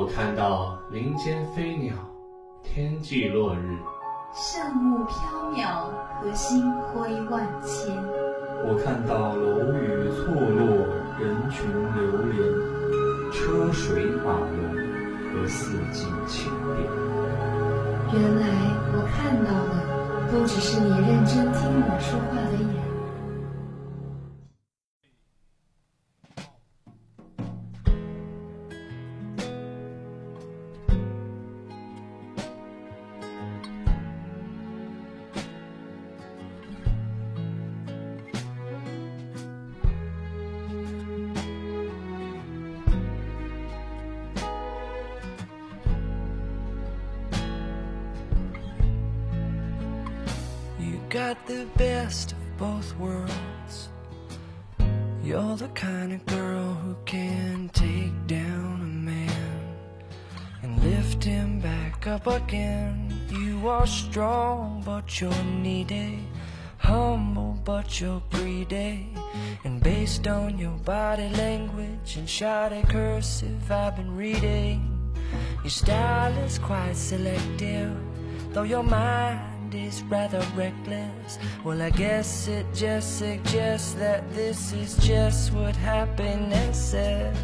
我看到林间飞鸟，天际落日，圣木飘渺，和星辉万千。我看到楼宇错落，人群流连，车水马龙和四季千变。原来我看到的，都只是你认真听我说话的眼。Best of both worlds. You're the kind of girl who can take down a man and lift him back up again. You are strong, but you're needy. Humble, but you're greedy. And based on your body language and shoddy cursive I've been reading, your style is quite selective, though your mind is rather reckless. Well, I guess it just suggests that this is just what happiness says.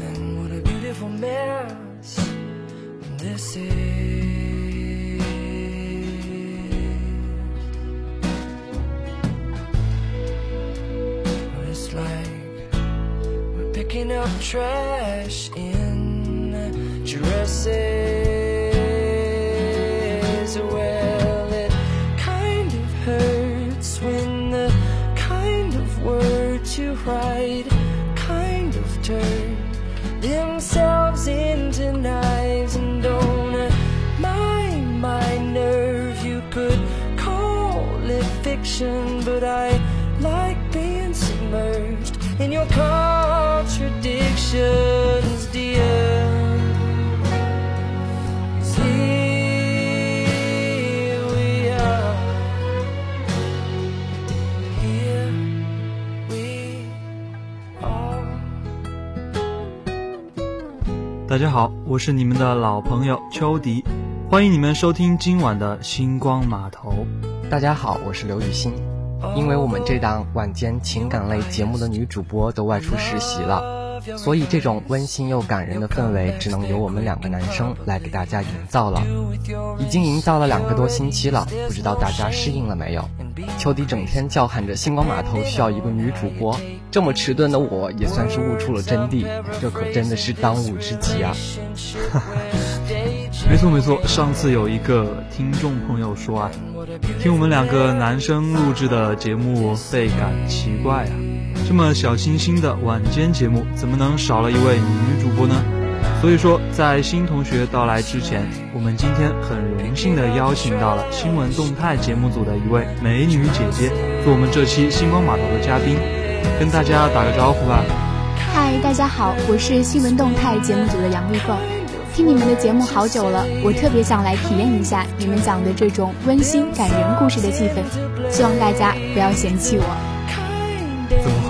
And what a beautiful mess this is. It's like we're picking up trash in Jurassic. 大家好，我是你们的老朋友秋迪，欢迎你们收听今晚的星光码头。大家好，我是刘雨欣。因为我们这档晚间情感类节目的女主播都外出实习了，所以这种温馨又感人的氛围只能由我们两个男生来给大家营造了。已经营造了两个多星期了，不知道大家适应了没有？秋迪整天叫喊着星光码头需要一个女主播，这么迟钝的我也算是悟出了真谛，这可真的是当务之急啊！没错没错，上次有一个听众朋友说啊，听我们两个男生录制的节目倍感奇怪啊，这么小清新的晚间节目，怎么能少了一位女主播呢？所以说，在新同学到来之前，我们今天很荣幸的邀请到了新闻动态节目组的一位美女姐姐，做我们这期星光码头的嘉宾，跟大家打个招呼吧。嗨，大家好，我是新闻动态节目组的杨丽凤。听你们的节目好久了，我特别想来体验一下你们讲的这种温馨感人故事的气氛，希望大家不要嫌弃我。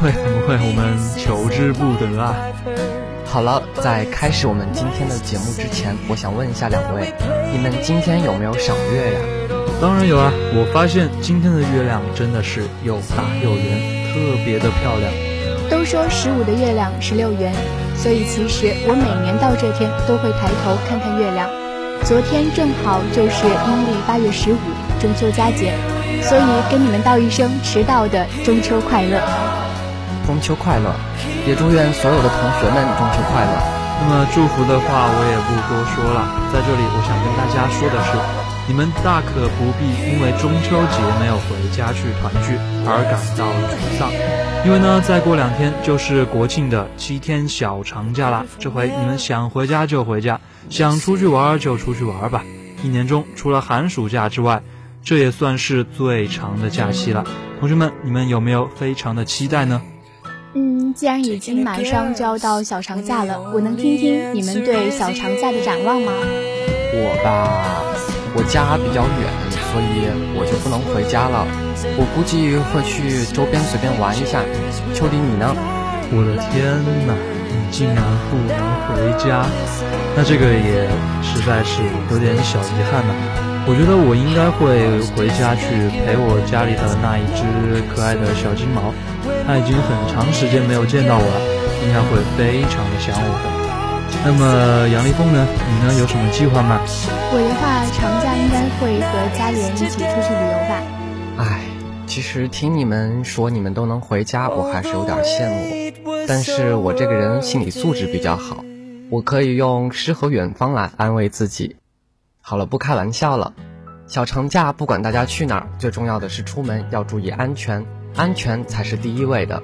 会？怎么会？我们求之不得啊！好了，在开始我们今天的节目之前，我想问一下两位，你们今天有没有赏月呀？当然有啊！我发现今天的月亮真的是又大又圆，特别的漂亮。都说十五的月亮十六圆，所以其实我每年到这天都会抬头看看月亮。昨天正好就是阴历八月十五，中秋佳节，所以跟你们道一声迟到的中秋快乐。中秋快乐，也祝愿所有的同学们中秋快乐。那么祝福的话我也不多说了，在这里我想跟大家说的是，你们大可不必因为中秋节没有回家去团聚而感到沮丧，因为呢，再过两天就是国庆的七天小长假啦。这回你们想回家就回家，想出去玩就出去玩吧。一年中除了寒暑假之外，这也算是最长的假期了。同学们，你们有没有非常的期待呢？嗯，既然已经马上就要到小长假了，我能听听你们对小长假的展望吗？我吧，我家比较远，所以我就不能回家了。我估计会去周边随便玩一下。秋迪，你呢？我的天哪！竟然不能回家，那这个也实在是有点小遗憾呢。我觉得我应该会回家去陪我家里的那一只可爱的小金毛，它已经很长时间没有见到我了，应该会非常的想我的。那么杨立峰呢？你呢？有什么计划吗？我的话，长假应该会和家里人一起出去旅游吧。唉，其实听你们说你们都能回家，我还是有点羡慕。但是我这个人心理素质比较好，我可以用诗和远方来安慰自己。好了，不开玩笑了。小长假不管大家去哪儿，最重要的是出门要注意安全，安全才是第一位的。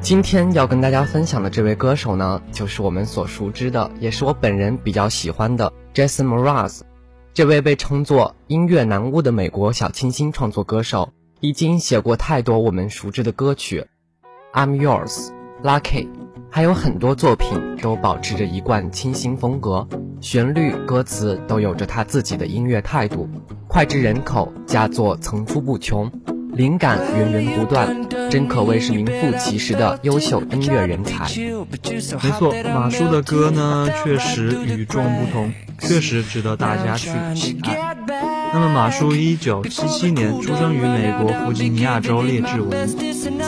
今天要跟大家分享的这位歌手呢，就是我们所熟知的，也是我本人比较喜欢的 Jason Mraz。这位被称作音乐男巫的美国小清新创作歌手，已经写过太多我们熟知的歌曲，《I'm Yours》、《Lucky》。还有很多作品都保持着一贯清新风格，旋律、歌词都有着他自己的音乐态度，脍炙人口，佳作层出不穷，灵感源源不断，真可谓是名副其实的优秀音乐人才。没错，马叔的歌呢，确实与众不同，确实值得大家去喜爱。那么，马叔一九七七年出生于美国弗吉尼亚州列治文，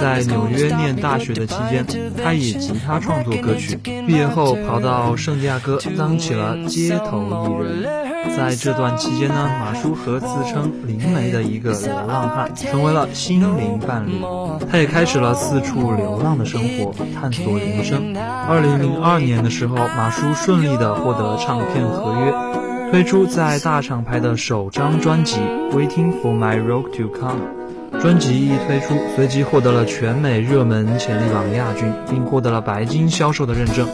在纽约念大学的期间，他以吉他创作歌曲。毕业后跑到圣地亚哥当起了街头艺人。在这段期间呢，马叔和自称灵媒的一个流浪汉成为了心灵伴侣。他也开始了四处流浪的生活，探索人生。二零零二年的时候，马叔顺利的获得唱片合约。推出在大厂牌的首张专辑《Waiting for My Rock to Come》，专辑一推出，随即获得了全美热门潜力榜亚军，并获得了白金销售的认证。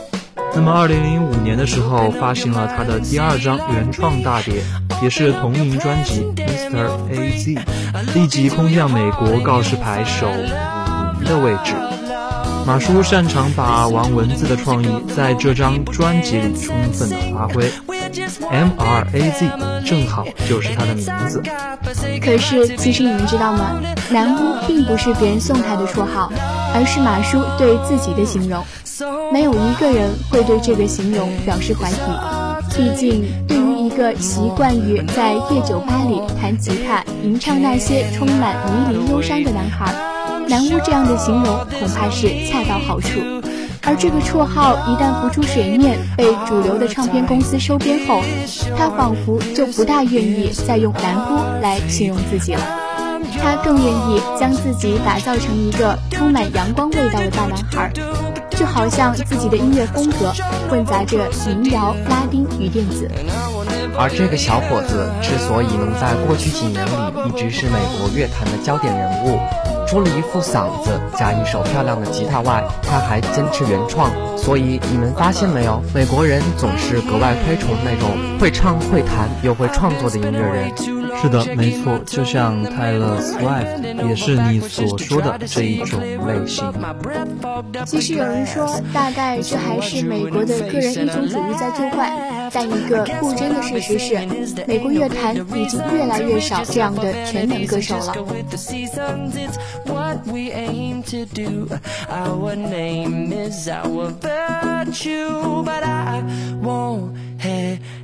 那么，二零零五年的时候，发行了他的第二张原创大碟，也是同名专辑《Mr. A Z》，立即空降美国告示牌首五的位置。马叔擅长把玩文字的创意在这张专辑里充分的发挥。M R A Z 正好就是他的名字。可是，其实你们知道吗？南巫并不是别人送他的绰号，而是马叔对自己的形容。没有一个人会对这个形容表示怀疑。毕竟，对于一个习惯于在夜酒吧里弹吉他、吟唱那些充满迷离忧伤的男孩，南巫这样的形容恐怕是恰到好处。而这个绰号一旦浮出水面，被主流的唱片公司收编后，他仿佛就不大愿意再用“男巫”来形容自己了。他更愿意将自己打造成一个充满阳光味道的大男孩，就好像自己的音乐风格混杂着民谣、拉丁与电子。而这个小伙子之所以能在过去几年里一直是美国乐坛的焦点人物。除了一副嗓子加一手漂亮的吉他外，他还坚持原创。所以你们发现没有，美国人总是格外推崇那种会唱会弹又会创作的音乐人。是的，没错，就像泰勒斯威夫特，也是你所说的这一种类型。其实有人说，大概这还是美国的个人英雄主义在作怪，但一个不争的事实是，美国乐坛已经越来越少这样的全能歌手了。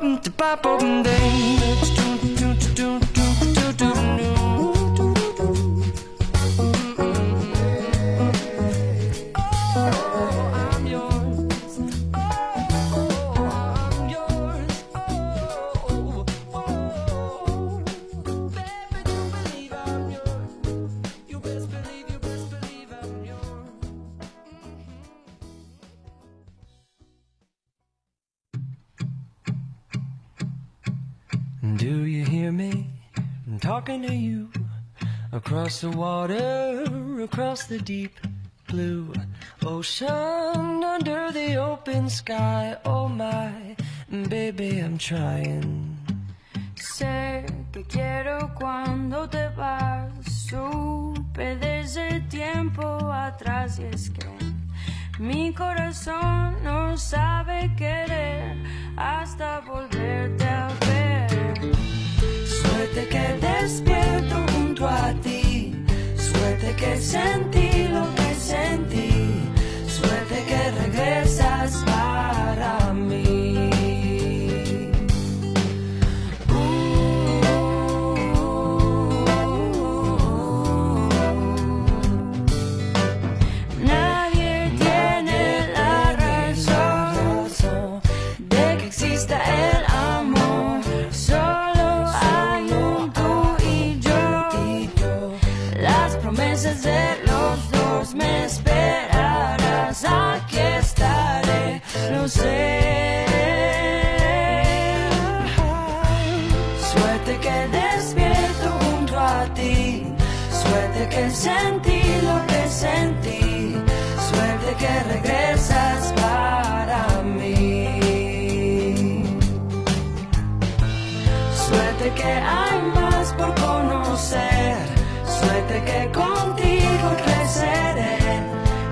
bum, bum, bum, bum, I'm you across the water, across the deep blue ocean, under the open sky. Oh my, baby, I'm trying. Sé que quiero cuando te vas, supe desde tiempo atrás y es que mi corazón no sabe querer hasta volverte. Suerte que despierto junto a ti, suerte que sentí lo que sentí, suerte que regresas para mí. Suerte que despierto junto a ti, suerte que sentí lo que sentí, suerte que regresas para mí. Suerte que hay más por conocer, suerte que contigo creceré,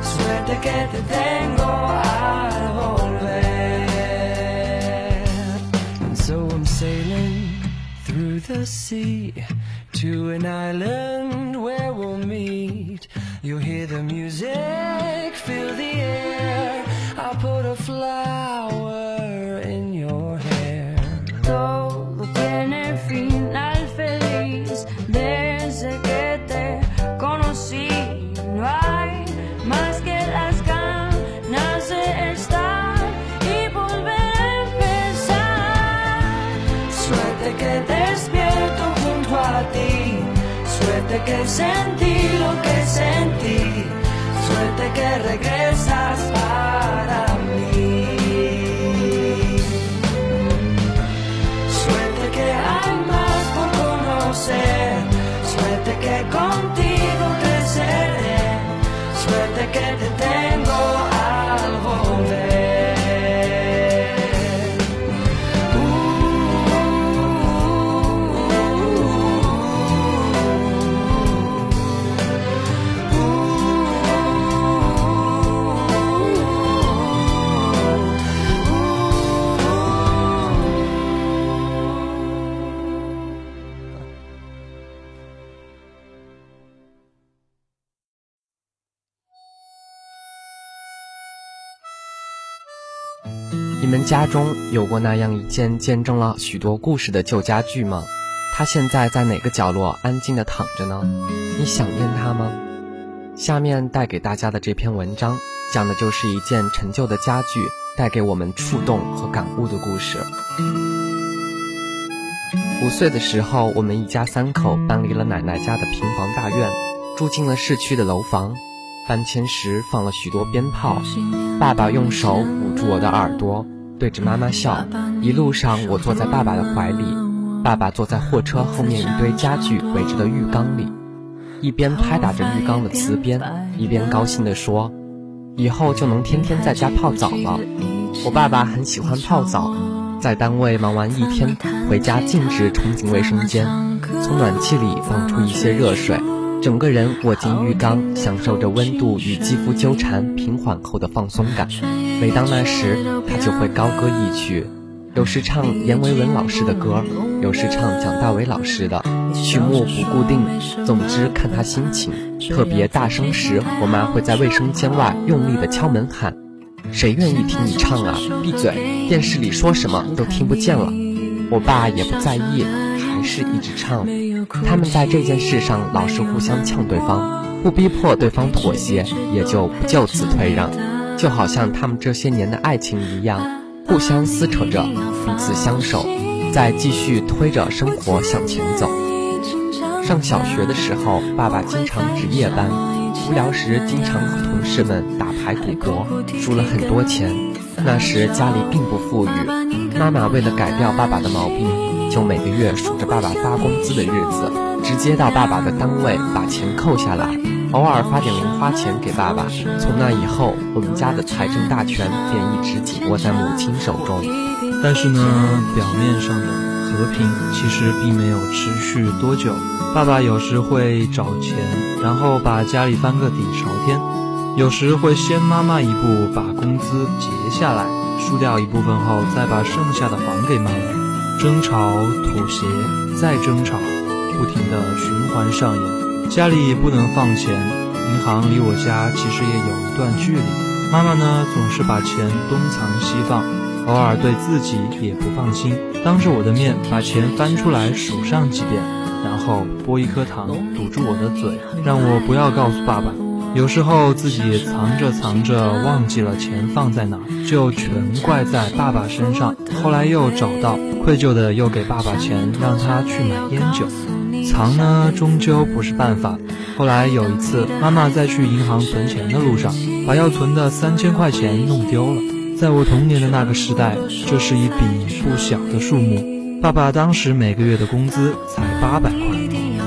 suerte que te tengo the sea to an island where we'll meet. You'll hear the music, feel the air. I'll put a flower in suerte que sentí lo que sentí, suerte que regresas para mí. Suerte que hay más por conocer, suerte que contigo creceré, suerte que te tengo 家中有过那样一件见证了许多故事的旧家具吗？它现在在哪个角落安静的躺着呢？你想念它吗？下面带给大家的这篇文章，讲的就是一件陈旧的家具带给我们触动和感悟的故事。五岁的时候，我们一家三口搬离了奶奶家的平房大院，住进了市区的楼房。搬迁时放了许多鞭炮，爸爸用手捂住我的耳朵，对着妈妈笑。一路上，我坐在爸爸的怀里，爸爸坐在货车后面一堆家具围着的浴缸里，一边拍打着浴缸的瓷边，一边高兴地说：“以后就能天天在家泡澡了。”我爸爸很喜欢泡澡，在单位忙完一天，回家径直冲进卫生间，从暖气里放出一些热水。整个人卧进浴缸，享受着温度与肌肤纠缠平缓后的放松感。每当那时，他就会高歌一曲，有时唱阎维文老师的歌，有时唱蒋大为老师的，曲目不固定，总之看他心情。特别大声时，我妈会在卫生间外用力地敲门喊：“谁愿意听你唱啊？闭嘴！电视里说什么都听不见了。”我爸也不在意，是一直唱。他们在这件事上老是互相呛对方，不逼迫对方妥协，也就不就此退让，就好像他们这些年的爱情一样，互相撕扯着，彼此相守，再继续推着生活向前走。上小学的时候，爸爸经常值夜班，无聊时经常和同事们打牌赌博，输了很多钱。那时家里并不富裕，妈妈为了改掉爸爸的毛病。就每个月数着爸爸发工资的日子，直接到爸爸的单位把钱扣下来，偶尔发点零花钱给爸爸。从那以后，我们家的财政大权便一直紧握在母亲手中。但是呢，表面上的和平其实并没有持续多久。爸爸有时会找钱，然后把家里翻个底朝天；有时会先妈妈一步把工资结下来，输掉一部分后再把剩下的还给妈妈。争吵、妥协、再争吵，不停的循环上演。家里不能放钱，银行离我家其实也有一段距离。妈妈呢，总是把钱东藏西放，偶尔对自己也不放心，当着我的面把钱翻出来数上几遍，然后剥一颗糖堵住我的嘴，让我不要告诉爸爸。有时候自己藏着藏着忘记了钱放在哪，就全怪在爸爸身上。后来又找到，愧疚的又给爸爸钱让他去买烟酒。藏呢，终究不是办法。后来有一次，妈妈在去银行存钱的路上，把要存的三千块钱弄丢了。在我童年的那个时代，这是一笔不小的数目。爸爸当时每个月的工资才八百块，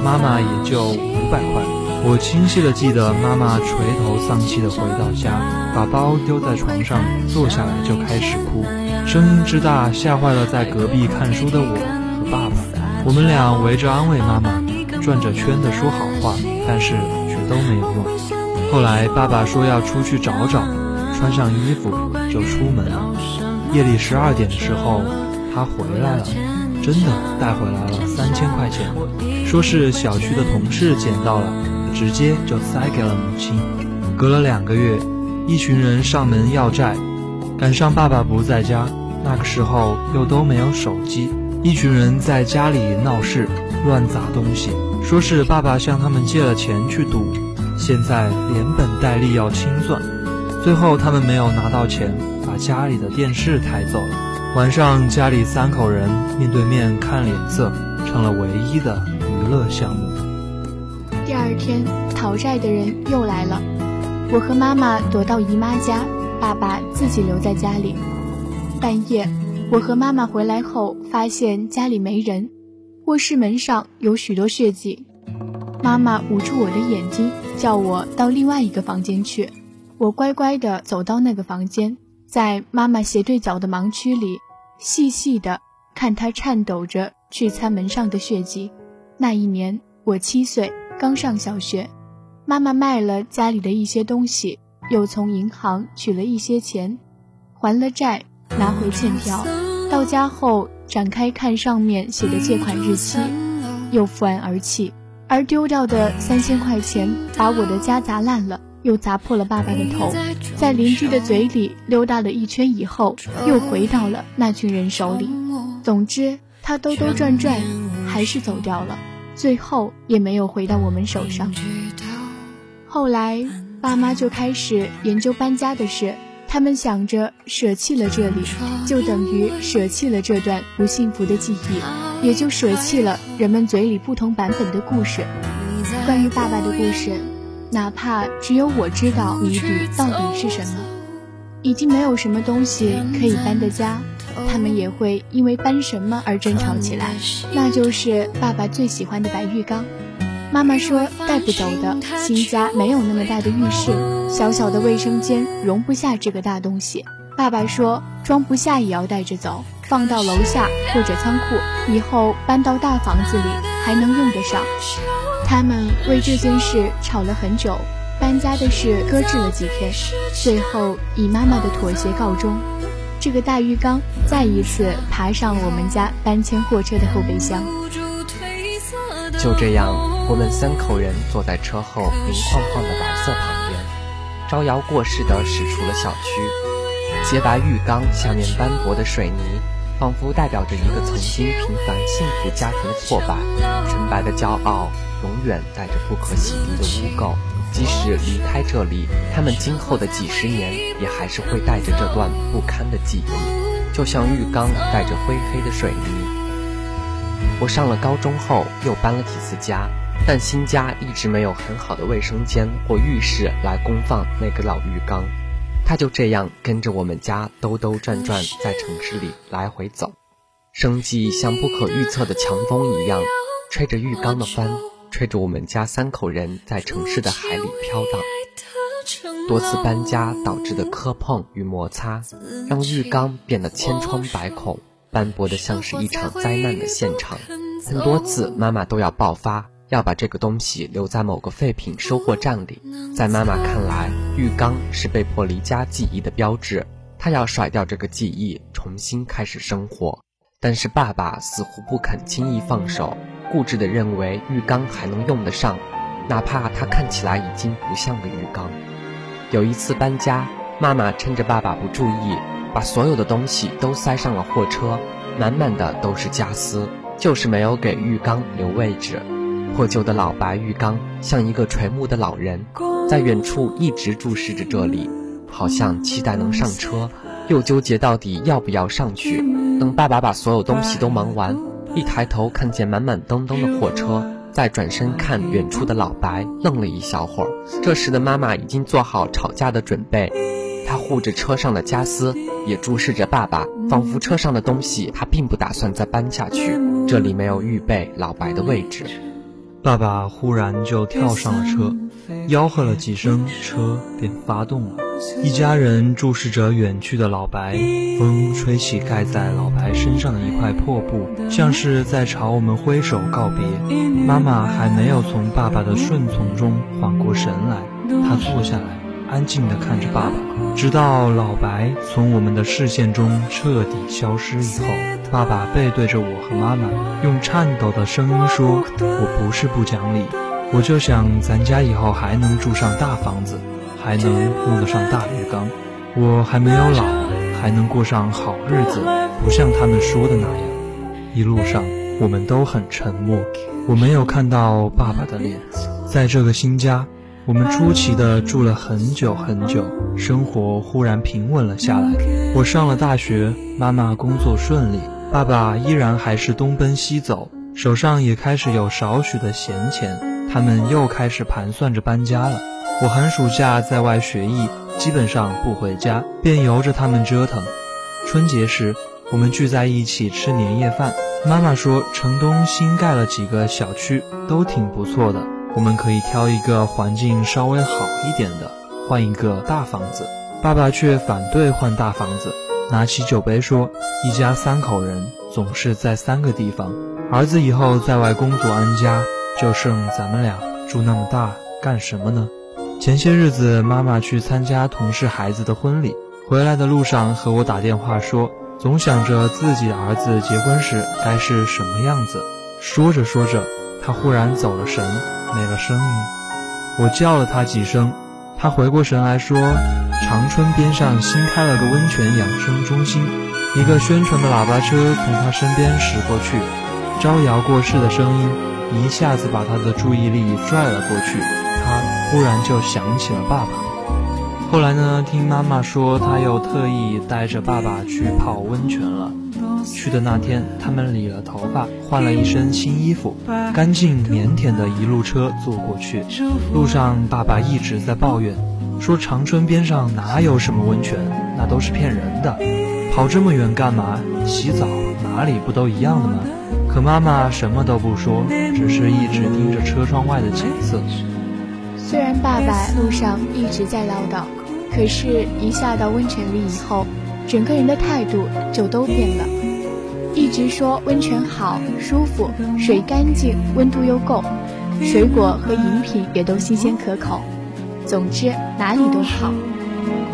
妈妈也就五百块。我清晰地记得，妈妈垂头丧气地回到家，把包丢在床上，坐下来就开始哭，声音之大，吓坏了在隔壁看书的我和爸爸。我们俩围着安慰妈妈，转着圈地说好话，但是却都没有用。后来爸爸说要出去找找，穿上衣服就出门了。夜里十二点的时候，他回来了，真的带回来了三千块钱，说是小区的同事捡到了。直接就塞给了母亲。隔了两个月，一群人上门要债，赶上爸爸不在家，那个时候又都没有手机，一群人在家里闹事，乱砸东西，说是爸爸向他们借了钱去赌，现在连本带利要清算。最后他们没有拿到钱，把家里的电视抬走了。晚上家里三口人面对面看脸色，成了唯一的娱乐项目。天，讨债的人又来了。我和妈妈躲到姨妈家，爸爸自己留在家里。半夜，我和妈妈回来后，发现家里没人，卧室门上有许多血迹。妈妈捂住我的眼睛，叫我到另外一个房间去。我乖乖地走到那个房间，在妈妈斜对角的盲区里，细细地看她颤抖着去擦门上的血迹。那一年，我七岁。刚上小学，妈妈卖了家里的一些东西，又从银行取了一些钱，还了债，拿回欠条。到家后展开看上面写的借款日期，又伏案而泣。而丢掉的三千块钱，把我的家砸烂了，又砸破了爸爸的头，在邻居的嘴里溜达了一圈以后，又回到了那群人手里。总之，他兜兜转转，还是走掉了。最后也没有回到我们手上。后来，爸妈就开始研究搬家的事。他们想着，舍弃了这里，就等于舍弃了这段不幸福的记忆，也就舍弃了人们嘴里不同版本的故事。关于爸爸的故事，哪怕只有我知道谜底到底是什么，已经没有什么东西可以搬的家。他们也会因为搬什么而争吵起来，那就是爸爸最喜欢的白浴缸。妈妈说带不走的，新家没有那么大的浴室，小小的卫生间容不下这个大东西。爸爸说装不下也要带着走，放到楼下或者仓库，以后搬到大房子里还能用得上。他们为这件事吵了很久，搬家的事搁置了几天，最后以妈妈的妥协告终。这个大浴缸再一次爬上了我们家搬迁货车的后备箱。就这样，我们三口人坐在车后明晃晃的白色旁边，招摇过市地驶出了小区。洁白浴缸下面斑驳的水泥，仿佛代表着一个曾经平凡幸福家庭的破败。纯白的骄傲，永远带着不可洗涤的污垢。即使离开这里，他们今后的几十年也还是会带着这段不堪的记忆，就像浴缸带着灰黑的水泥。我上了高中后又搬了几次家，但新家一直没有很好的卫生间或浴室来供放那个老浴缸，它就这样跟着我们家兜兜转转在城市里来回走。生计像不可预测的强风一样，吹着浴缸的帆，吹着我们家三口人在城市的海里飘荡。多次搬家导致的磕碰与摩擦，让浴缸变得千疮百孔，斑驳的像是一场灾难的现场。很多次，妈妈都要爆发，要把这个东西留在某个废品收货站里。在妈妈看来，浴缸是被迫离家记忆的标志，她要甩掉这个记忆，重新开始生活。但是爸爸似乎不肯轻易放手，固执地认为浴缸还能用得上，哪怕它看起来已经不像个浴缸。有一次搬家，妈妈趁着爸爸不注意，把所有的东西都塞上了货车，满满的都是家私，就是没有给浴缸留位置。破旧的老白浴缸像一个垂暮的老人，在远处一直注视着这里，好像期待能上车，又纠结到底要不要上去。等爸爸把所有东西都忙完，一抬头看见满满登登的货车。再转身看远处的老白，愣了一小会儿。这时的妈妈已经做好吵架的准备，她护着车上的家私，也注视着爸爸，仿佛车上的东西她并不打算再搬下去。这里没有预备老白的位置。爸爸忽然就跳上了车，吆喝了几声，车便发动了。一家人注视着远去的老白，风吹起盖在老白身上的一块破布，像是在朝我们挥手告别。妈妈还没有从爸爸的顺从中缓过神来，她坐下来，安静地看着爸爸，直到老白从我们的视线中彻底消失以后，爸爸背对着我和妈妈，用颤抖的声音说：“我不是不讲理，我就想咱家以后还能住上大房子。”还能用得上大浴缸，我还没有老，还能过上好日子，不像他们说的那样。一路上我们都很沉默，我没有看到爸爸的脸。在这个新家，我们出奇的住了很久很久，生活忽然平稳了下来。我上了大学，妈妈工作顺利，爸爸依然还是东奔西走，手上也开始有少许的闲钱，他们又开始盘算着搬家了。我寒暑假在外学艺，基本上不回家，便由着他们折腾。春节时，我们聚在一起吃年夜饭。妈妈说，城东新盖了几个小区，都挺不错的，我们可以挑一个环境稍微好一点的，换一个大房子。爸爸却反对换大房子，拿起酒杯说：“一家三口人总是在三个地方，儿子以后在外工作安家，就剩咱们俩住那么大，干什么呢？”前些日子，妈妈去参加同事孩子的婚礼，回来的路上和我打电话说，总想着自己儿子结婚时该是什么样子。说着说着，他忽然走了神，没了声音。我叫了他几声，他回过神来说，长春边上新开了个温泉养生中心。一个宣传的喇叭车从他身边驶过去，招摇过市的声音一下子把他的注意力拽了过去。他。忽然就想起了爸爸。后来呢，听妈妈说，他又特意带着爸爸去泡温泉了。去的那天，他们理了头发，换了一身新衣服，干净腼腆的一路车坐过去。路上，爸爸一直在抱怨，说长春边上哪有什么温泉，那都是骗人的。跑这么远干嘛？洗澡哪里不都一样的吗？可妈妈什么都不说，只是一直盯着车窗外的景色。虽然爸爸路上一直在唠叨，可是，一下到温泉里以后，整个人的态度就都变了。一直说温泉好、舒服，水干净，温度又够，水果和饮品也都新鲜可口。总之哪里都好。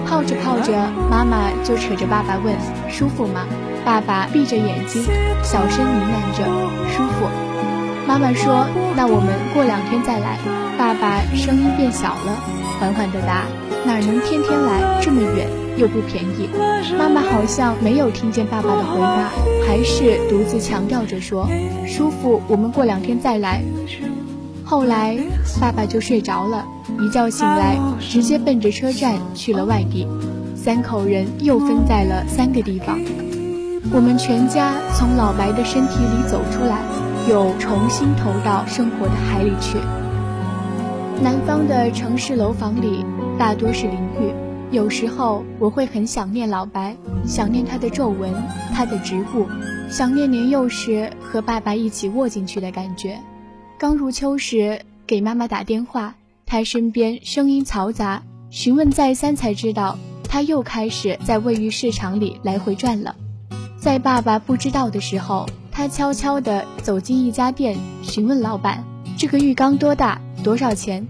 泡着泡着，妈妈就扯着爸爸问：“舒服吗？”爸爸闭着眼睛，小声呢喃着：“舒服。”妈妈说：“那我们过两天再来。”爸爸声音变小了，缓缓地答：“哪能天天来？这么远又不便宜。”妈妈好像没有听见爸爸的回答，还是独自强调着说：“舒服，我们过两天再来。”后来爸爸就睡着了，一觉醒来直接奔着车站去了外地，三口人又分在了三个地方。我们全家从老白的身体里走出来。又重新投到生活的海里去。南方的城市楼房里大多是淋浴，有时候我会很想念老白，想念他的皱纹，他的植物，想念年幼时和爸爸一起卧进去的感觉。刚入秋时给妈妈打电话，她身边声音嘈杂，询问再三才知道，他又开始在卫浴市场里来回转了。在爸爸不知道的时候，他悄悄地走进一家店，询问老板：“这个浴缸多大？多少钱？”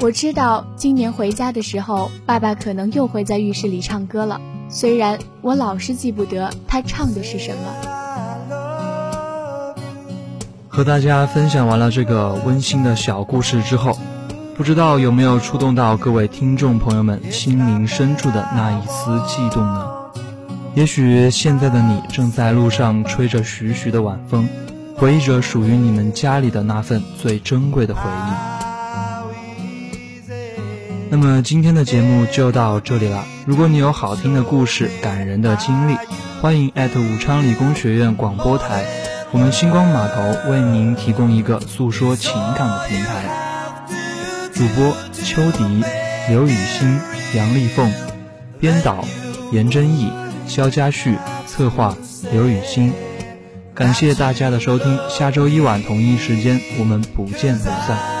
我知道今年回家的时候，爸爸可能又会在浴室里唱歌了。虽然我老是记不得他唱的是什么。和大家分享完了这个温馨的小故事之后，不知道有没有触动到各位听众朋友们心灵深处的那一丝悸动呢？也许现在的你正在路上吹着徐徐的晚风，回忆着属于你们家里的那份最珍贵的回忆。那么今天的节目就到这里了。如果你有好听的故事、感人的经历，欢迎艾特武昌理工学院广播台，我们星光码头为您提供一个诉说情感的平台。主播邱迪、刘雨欣、杨丽凤，编导严真义。肖佳旭策划，刘雨欣，感谢大家的收听。下周一晚同一时间，我们不见不散。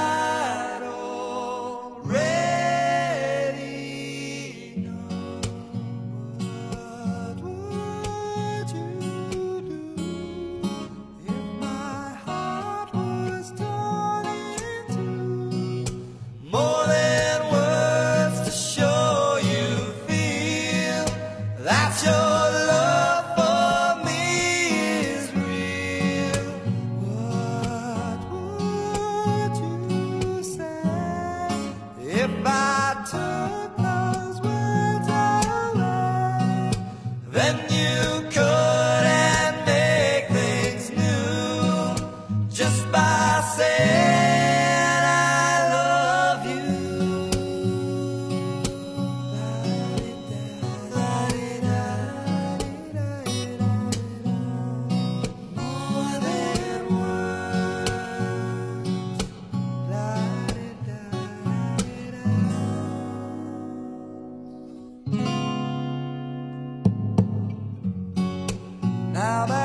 Now